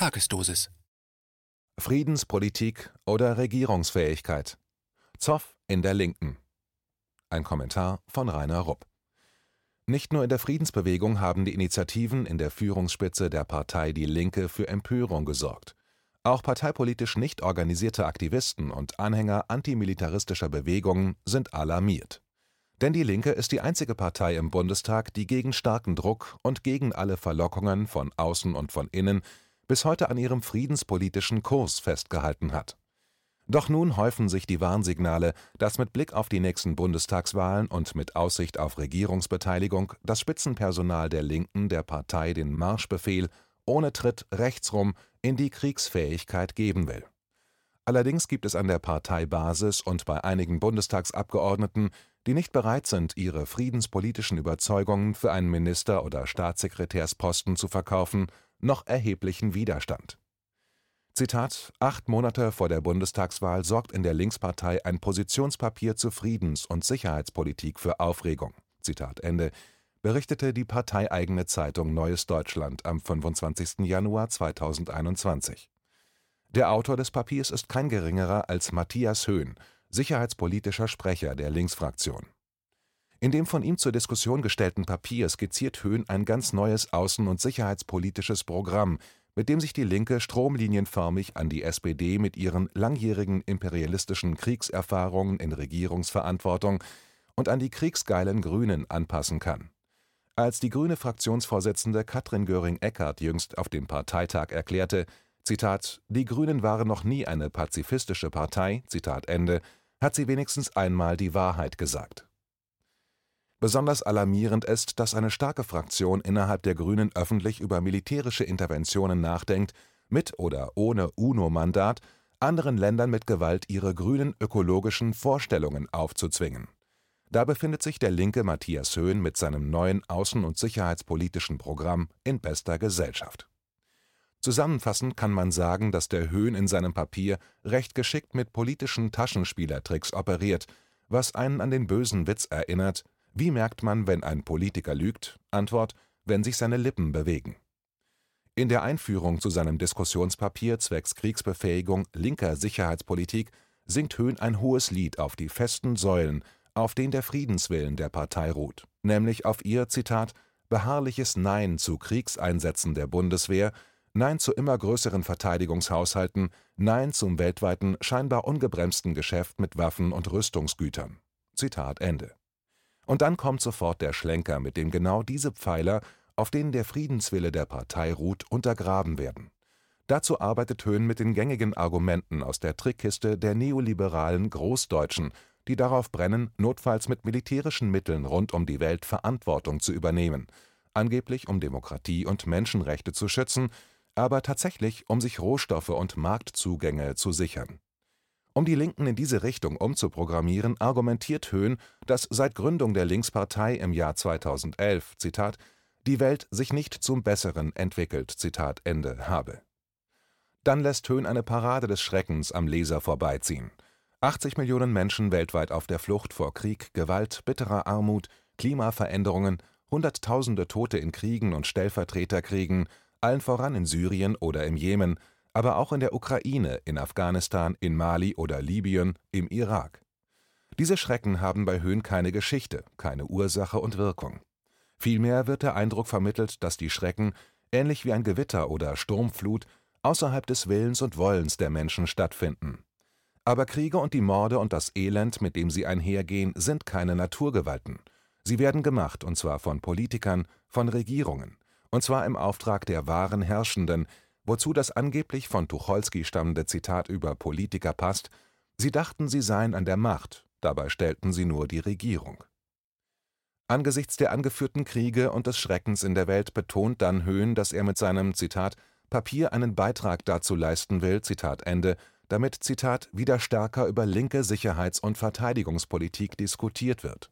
Tagesdosis. Friedenspolitik oder Regierungsfähigkeit. Zoff in der Linken. Ein Kommentar von Rainer Rupp. Nicht nur in der Friedensbewegung haben die Initiativen in der Führungsspitze der Partei Die Linke für Empörung gesorgt. Auch parteipolitisch nicht organisierte Aktivisten und Anhänger antimilitaristischer Bewegungen sind alarmiert. Denn Die Linke ist die einzige Partei im Bundestag, die gegen starken Druck und gegen alle Verlockungen von außen und von innen bis heute an ihrem friedenspolitischen Kurs festgehalten hat. Doch nun häufen sich die Warnsignale, dass mit Blick auf die nächsten Bundestagswahlen und mit Aussicht auf Regierungsbeteiligung das Spitzenpersonal der Linken der Partei den Marschbefehl ohne Tritt rechtsrum in die Kriegsfähigkeit geben will. Allerdings gibt es an der Parteibasis und bei einigen Bundestagsabgeordneten, die nicht bereit sind, ihre friedenspolitischen Überzeugungen für einen Minister- oder Staatssekretärsposten zu verkaufen, noch erheblichen Widerstand. Zitat: Acht Monate vor der Bundestagswahl sorgt in der Linkspartei ein Positionspapier zur Friedens- und Sicherheitspolitik für Aufregung. Zitat Ende, berichtete die parteieigene Zeitung Neues Deutschland am 25. Januar 2021. Der Autor des Papiers ist kein geringerer als Matthias Höhn, sicherheitspolitischer Sprecher der Linksfraktion. In dem von ihm zur Diskussion gestellten Papier skizziert Höhn ein ganz neues außen- und sicherheitspolitisches Programm, mit dem sich die Linke stromlinienförmig an die SPD mit ihren langjährigen imperialistischen Kriegserfahrungen in Regierungsverantwortung und an die kriegsgeilen Grünen anpassen kann. Als die grüne Fraktionsvorsitzende Katrin Göring-Eckardt jüngst auf dem Parteitag erklärte, Zitat, die Grünen waren noch nie eine pazifistische Partei, Zitat Ende, hat sie wenigstens einmal die Wahrheit gesagt. Besonders alarmierend ist, dass eine starke Fraktion innerhalb der Grünen öffentlich über militärische Interventionen nachdenkt, mit oder ohne UNO-Mandat anderen Ländern mit Gewalt ihre grünen ökologischen Vorstellungen aufzuzwingen. Da befindet sich der linke Matthias Höhn mit seinem neuen außen- und sicherheitspolitischen Programm in bester Gesellschaft. Zusammenfassend kann man sagen, dass der Höhn in seinem Papier recht geschickt mit politischen Taschenspielertricks operiert, was einen an den bösen Witz erinnert, wie merkt man, wenn ein Politiker lügt? Antwort: Wenn sich seine Lippen bewegen. In der Einführung zu seinem Diskussionspapier zwecks Kriegsbefähigung linker Sicherheitspolitik singt Höhn ein hohes Lied auf die festen Säulen, auf denen der Friedenswillen der Partei ruht, nämlich auf ihr Zitat beharrliches Nein zu Kriegseinsätzen der Bundeswehr, Nein zu immer größeren Verteidigungshaushalten, Nein zum weltweiten scheinbar ungebremsten Geschäft mit Waffen und Rüstungsgütern. Zitat Ende. Und dann kommt sofort der Schlenker, mit dem genau diese Pfeiler, auf denen der Friedenswille der Partei ruht, untergraben werden. Dazu arbeitet Höhn mit den gängigen Argumenten aus der Trickkiste der neoliberalen Großdeutschen, die darauf brennen, notfalls mit militärischen Mitteln rund um die Welt Verantwortung zu übernehmen, angeblich um Demokratie und Menschenrechte zu schützen, aber tatsächlich um sich Rohstoffe und Marktzugänge zu sichern. Um die Linken in diese Richtung umzuprogrammieren, argumentiert Höhn, dass seit Gründung der Linkspartei im Jahr 2011 Zitat, die Welt sich nicht zum Besseren entwickelt habe. Dann lässt Höhn eine Parade des Schreckens am Leser vorbeiziehen. 80 Millionen Menschen weltweit auf der Flucht vor Krieg, Gewalt, bitterer Armut, Klimaveränderungen, Hunderttausende Tote in Kriegen und Stellvertreterkriegen, allen voran in Syrien oder im Jemen, aber auch in der Ukraine, in Afghanistan, in Mali oder Libyen, im Irak. Diese Schrecken haben bei Höhn keine Geschichte, keine Ursache und Wirkung. Vielmehr wird der Eindruck vermittelt, dass die Schrecken, ähnlich wie ein Gewitter oder Sturmflut, außerhalb des Willens und Wollens der Menschen stattfinden. Aber Kriege und die Morde und das Elend, mit dem sie einhergehen, sind keine Naturgewalten. Sie werden gemacht, und zwar von Politikern, von Regierungen, und zwar im Auftrag der wahren Herrschenden, wozu das angeblich von Tucholsky stammende Zitat über Politiker passt, sie dachten, sie seien an der Macht, dabei stellten sie nur die Regierung. Angesichts der angeführten Kriege und des Schreckens in der Welt betont dann Höhn, dass er mit seinem Zitat Papier einen Beitrag dazu leisten will, Zitat Ende, damit Zitat wieder stärker über linke Sicherheits- und Verteidigungspolitik diskutiert wird.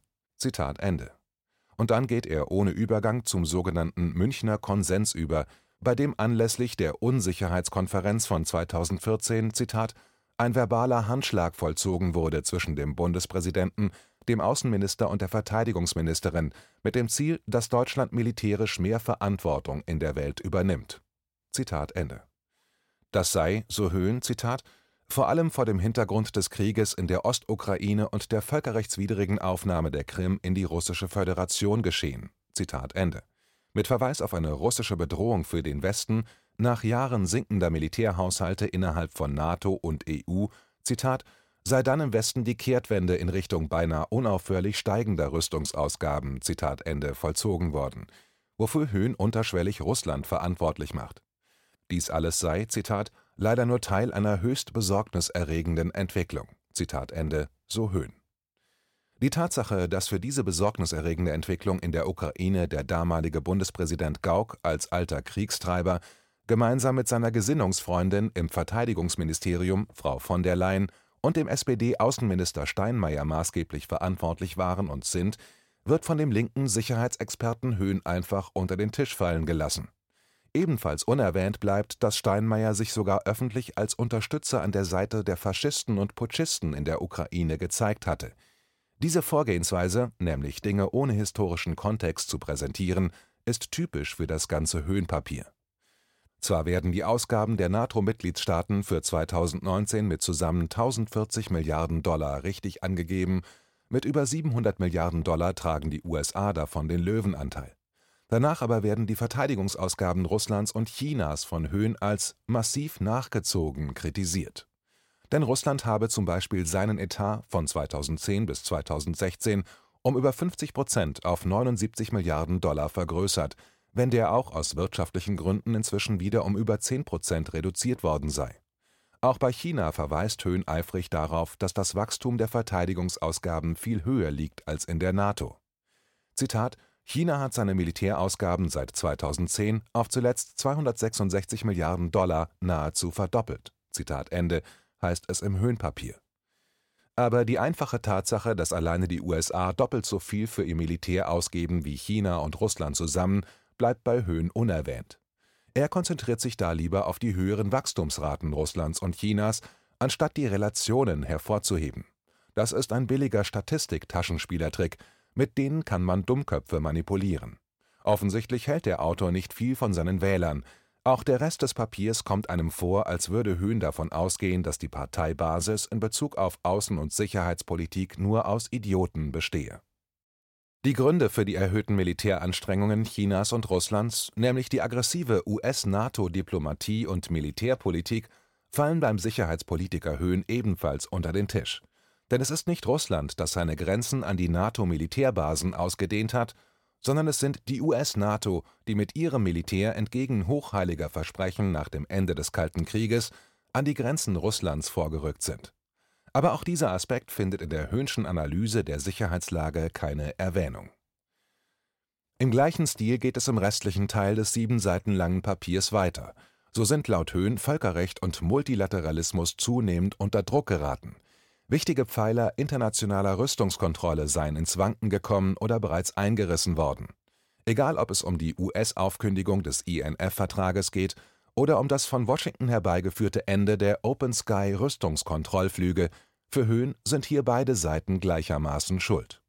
Und dann geht er ohne Übergang zum sogenannten Münchner Konsens über, bei dem anlässlich der Unsicherheitskonferenz von 2014 Zitat ein verbaler Handschlag vollzogen wurde zwischen dem Bundespräsidenten, dem Außenminister und der Verteidigungsministerin mit dem Ziel, dass Deutschland militärisch mehr Verantwortung in der Welt übernimmt. Zitat Ende. Das sei, so Höhn, Zitat, vor allem vor dem Hintergrund des Krieges in der Ostukraine und der völkerrechtswidrigen Aufnahme der Krim in die Russische Föderation geschehen. Zitat Ende. Mit Verweis auf eine russische Bedrohung für den Westen nach Jahren sinkender Militärhaushalte innerhalb von NATO und EU, Zitat, sei dann im Westen die Kehrtwende in Richtung beinahe unaufhörlich steigender Rüstungsausgaben, Zitat Ende, vollzogen worden, wofür Höhn unterschwellig Russland verantwortlich macht. Dies alles sei, Zitat, leider nur Teil einer höchst besorgniserregenden Entwicklung. Zitat Ende, so Höhn. Die Tatsache, dass für diese besorgniserregende Entwicklung in der Ukraine der damalige Bundespräsident Gauck als alter Kriegstreiber gemeinsam mit seiner Gesinnungsfreundin im Verteidigungsministerium, Frau von der Leyen, und dem SPD-Außenminister Steinmeier maßgeblich verantwortlich waren und sind, wird von dem linken Sicherheitsexperten Höhn einfach unter den Tisch fallen gelassen. Ebenfalls unerwähnt bleibt, dass Steinmeier sich sogar öffentlich als Unterstützer an der Seite der Faschisten und Putschisten in der Ukraine gezeigt hatte. Diese Vorgehensweise, nämlich Dinge ohne historischen Kontext zu präsentieren, ist typisch für das ganze Höhenpapier. Zwar werden die Ausgaben der NATO-Mitgliedstaaten für 2019 mit zusammen 1040 Milliarden Dollar richtig angegeben, mit über 700 Milliarden Dollar tragen die USA davon den Löwenanteil. Danach aber werden die Verteidigungsausgaben Russlands und Chinas von Höhen als massiv nachgezogen kritisiert. Denn Russland habe zum Beispiel seinen Etat von 2010 bis 2016 um über 50 Prozent auf 79 Milliarden Dollar vergrößert, wenn der auch aus wirtschaftlichen Gründen inzwischen wieder um über 10 Prozent reduziert worden sei. Auch bei China verweist Höhn eifrig darauf, dass das Wachstum der Verteidigungsausgaben viel höher liegt als in der NATO. Zitat China hat seine Militärausgaben seit 2010 auf zuletzt 266 Milliarden Dollar nahezu verdoppelt. Zitat Ende, heißt es im Höhnpapier. Aber die einfache Tatsache, dass alleine die USA doppelt so viel für ihr Militär ausgeben wie China und Russland zusammen, bleibt bei Höhn unerwähnt. Er konzentriert sich da lieber auf die höheren Wachstumsraten Russlands und Chinas, anstatt die Relationen hervorzuheben. Das ist ein billiger Statistik-Taschenspielertrick, mit denen kann man Dummköpfe manipulieren. Offensichtlich hält der Autor nicht viel von seinen Wählern. Auch der Rest des Papiers kommt einem vor, als würde Höhn davon ausgehen, dass die Parteibasis in Bezug auf Außen- und Sicherheitspolitik nur aus Idioten bestehe. Die Gründe für die erhöhten Militäranstrengungen Chinas und Russlands, nämlich die aggressive US-NATO-Diplomatie und Militärpolitik, fallen beim Sicherheitspolitiker Höhn ebenfalls unter den Tisch. Denn es ist nicht Russland, das seine Grenzen an die NATO-Militärbasen ausgedehnt hat, sondern es sind die US-NATO, die mit ihrem Militär entgegen hochheiliger Versprechen nach dem Ende des Kalten Krieges an die Grenzen Russlands vorgerückt sind. Aber auch dieser Aspekt findet in der Höhnschen Analyse der Sicherheitslage keine Erwähnung. Im gleichen Stil geht es im restlichen Teil des sieben Seiten langen Papiers weiter. So sind laut Höhn Völkerrecht und Multilateralismus zunehmend unter Druck geraten – Wichtige Pfeiler internationaler Rüstungskontrolle seien ins Wanken gekommen oder bereits eingerissen worden. Egal ob es um die US-Aufkündigung des INF-Vertrages geht oder um das von Washington herbeigeführte Ende der Open-Sky-Rüstungskontrollflüge, für Höhn sind hier beide Seiten gleichermaßen schuld.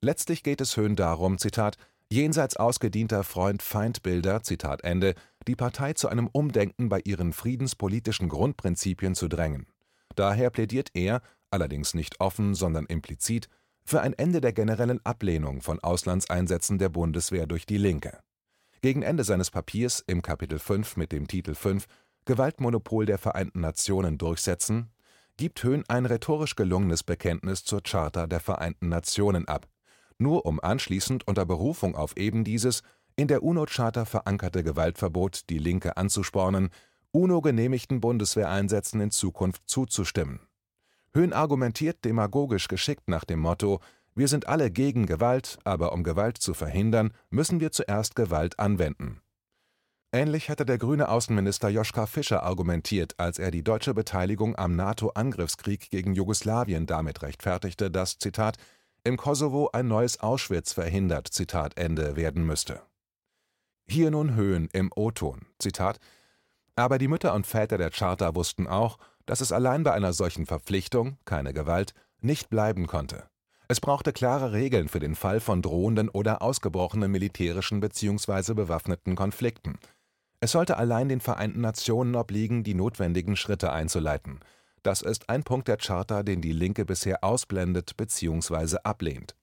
Letztlich geht es Höhn darum, Zitat, jenseits ausgedienter Freund-Feind-Bilder, Zitat Ende, die Partei zu einem Umdenken bei ihren friedenspolitischen Grundprinzipien zu drängen. Daher plädiert er allerdings nicht offen, sondern implizit, für ein Ende der generellen Ablehnung von Auslandseinsätzen der Bundeswehr durch die Linke. Gegen Ende seines Papiers im Kapitel 5 mit dem Titel 5 Gewaltmonopol der Vereinten Nationen durchsetzen gibt Höhn ein rhetorisch gelungenes Bekenntnis zur Charta der Vereinten Nationen ab, nur um anschließend unter Berufung auf eben dieses in der UNO-Charta verankerte Gewaltverbot die Linke anzuspornen, UNO-genehmigten Bundeswehreinsätzen in Zukunft zuzustimmen Höhn argumentiert demagogisch geschickt nach dem Motto: Wir sind alle gegen Gewalt, aber um Gewalt zu verhindern, müssen wir zuerst Gewalt anwenden. Ähnlich hätte der grüne Außenminister Joschka Fischer argumentiert, als er die deutsche Beteiligung am NATO-Angriffskrieg gegen Jugoslawien damit rechtfertigte, dass Zitat im Kosovo ein neues Auschwitz verhindert Zitat Ende werden müsste. Hier nun Höhen im O-Ton Zitat aber die Mütter und Väter der Charta wussten auch, dass es allein bei einer solchen Verpflichtung (keine Gewalt) nicht bleiben konnte. Es brauchte klare Regeln für den Fall von drohenden oder ausgebrochenen militärischen bzw. bewaffneten Konflikten. Es sollte allein den Vereinten Nationen obliegen, die notwendigen Schritte einzuleiten. Das ist ein Punkt der Charta, den die Linke bisher ausblendet bzw. ablehnt.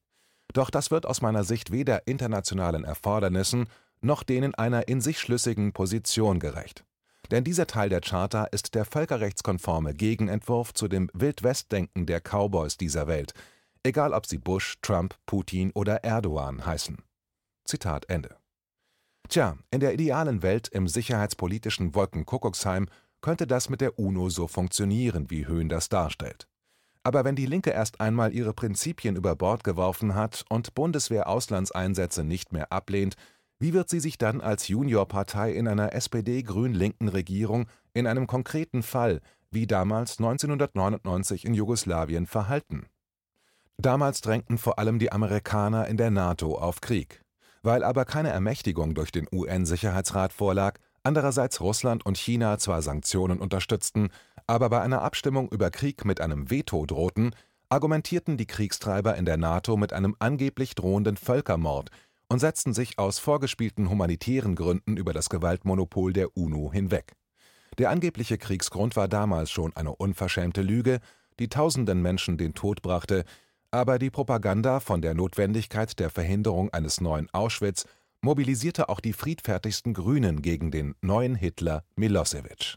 Doch das wird aus meiner Sicht weder internationalen Erfordernissen noch denen einer in sich schlüssigen Position gerecht. Denn dieser Teil der Charta ist der völkerrechtskonforme Gegenentwurf zu dem Wildwestdenken der Cowboys dieser Welt, egal ob sie Bush, Trump, Putin oder Erdogan heißen. Zitat Ende. Tja, in der idealen Welt im sicherheitspolitischen Wolkenkuckucksheim könnte das mit der UNO so funktionieren, wie Höhn das darstellt. Aber wenn die Linke erst einmal ihre Prinzipien über Bord geworfen hat und Bundeswehr-Auslandseinsätze nicht mehr ablehnt, wie wird sie sich dann als Juniorpartei in einer SPD-grün-linken Regierung in einem konkreten Fall wie damals 1999 in Jugoslawien verhalten? Damals drängten vor allem die Amerikaner in der NATO auf Krieg. Weil aber keine Ermächtigung durch den UN-Sicherheitsrat vorlag, andererseits Russland und China zwar Sanktionen unterstützten, aber bei einer Abstimmung über Krieg mit einem Veto drohten, argumentierten die Kriegstreiber in der NATO mit einem angeblich drohenden Völkermord und setzten sich aus vorgespielten humanitären Gründen über das Gewaltmonopol der UNO hinweg. Der angebliche Kriegsgrund war damals schon eine unverschämte Lüge, die tausenden Menschen den Tod brachte, aber die Propaganda von der Notwendigkeit der Verhinderung eines neuen Auschwitz mobilisierte auch die friedfertigsten Grünen gegen den neuen Hitler Milosevic.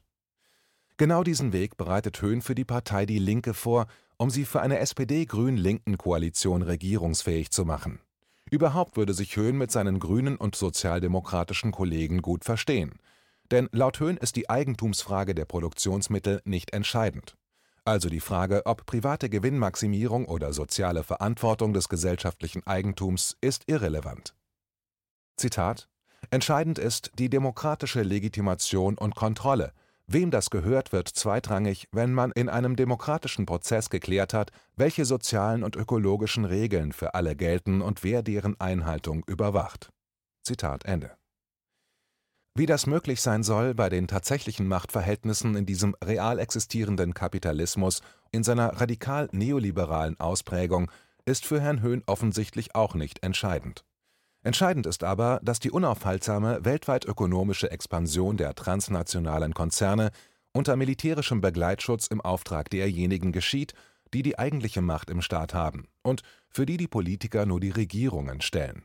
Genau diesen Weg bereitet Höhn für die Partei Die Linke vor, um sie für eine SPD-Grün-Linken Koalition regierungsfähig zu machen. Überhaupt würde sich Höhn mit seinen grünen und sozialdemokratischen Kollegen gut verstehen. Denn laut Höhn ist die Eigentumsfrage der Produktionsmittel nicht entscheidend. Also die Frage, ob private Gewinnmaximierung oder soziale Verantwortung des gesellschaftlichen Eigentums ist irrelevant. Zitat Entscheidend ist die demokratische Legitimation und Kontrolle, Wem das gehört, wird zweitrangig, wenn man in einem demokratischen Prozess geklärt hat, welche sozialen und ökologischen Regeln für alle gelten und wer deren Einhaltung überwacht. Zitat Ende. Wie das möglich sein soll bei den tatsächlichen Machtverhältnissen in diesem real existierenden Kapitalismus in seiner radikal neoliberalen Ausprägung, ist für Herrn Höhn offensichtlich auch nicht entscheidend. Entscheidend ist aber, dass die unaufhaltsame weltweit ökonomische Expansion der transnationalen Konzerne unter militärischem Begleitschutz im Auftrag derjenigen geschieht, die die eigentliche Macht im Staat haben und für die die Politiker nur die Regierungen stellen.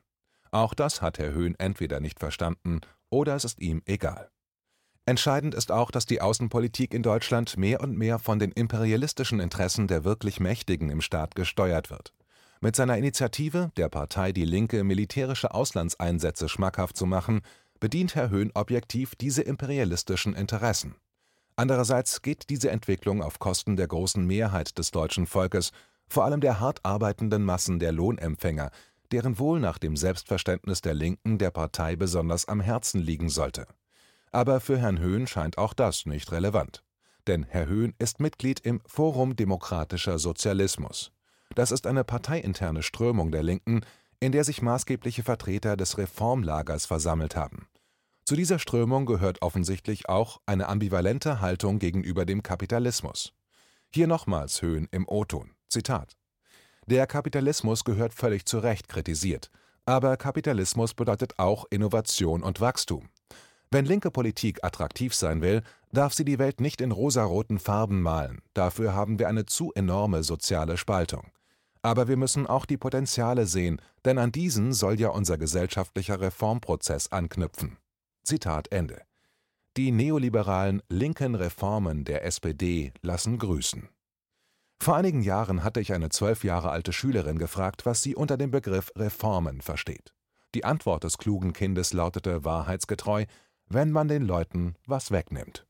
Auch das hat Herr Höhn entweder nicht verstanden oder es ist ihm egal. Entscheidend ist auch, dass die Außenpolitik in Deutschland mehr und mehr von den imperialistischen Interessen der wirklich Mächtigen im Staat gesteuert wird. Mit seiner Initiative, der Partei Die Linke militärische Auslandseinsätze schmackhaft zu machen, bedient Herr Höhn objektiv diese imperialistischen Interessen. Andererseits geht diese Entwicklung auf Kosten der großen Mehrheit des deutschen Volkes, vor allem der hart arbeitenden Massen der Lohnempfänger, deren Wohl nach dem Selbstverständnis der Linken der Partei besonders am Herzen liegen sollte. Aber für Herrn Höhn scheint auch das nicht relevant. Denn Herr Höhn ist Mitglied im Forum Demokratischer Sozialismus. Das ist eine parteiinterne Strömung der Linken, in der sich maßgebliche Vertreter des Reformlagers versammelt haben. Zu dieser Strömung gehört offensichtlich auch eine ambivalente Haltung gegenüber dem Kapitalismus. Hier nochmals Höhen im O-Ton. Zitat: Der Kapitalismus gehört völlig zu Recht kritisiert. Aber Kapitalismus bedeutet auch Innovation und Wachstum. Wenn linke Politik attraktiv sein will, darf sie die Welt nicht in rosaroten Farben malen. Dafür haben wir eine zu enorme soziale Spaltung. Aber wir müssen auch die Potenziale sehen, denn an diesen soll ja unser gesellschaftlicher Reformprozess anknüpfen. Zitat Ende. Die neoliberalen linken Reformen der SPD lassen grüßen. Vor einigen Jahren hatte ich eine zwölf Jahre alte Schülerin gefragt, was sie unter dem Begriff Reformen versteht. Die Antwort des klugen Kindes lautete wahrheitsgetreu, wenn man den Leuten was wegnimmt.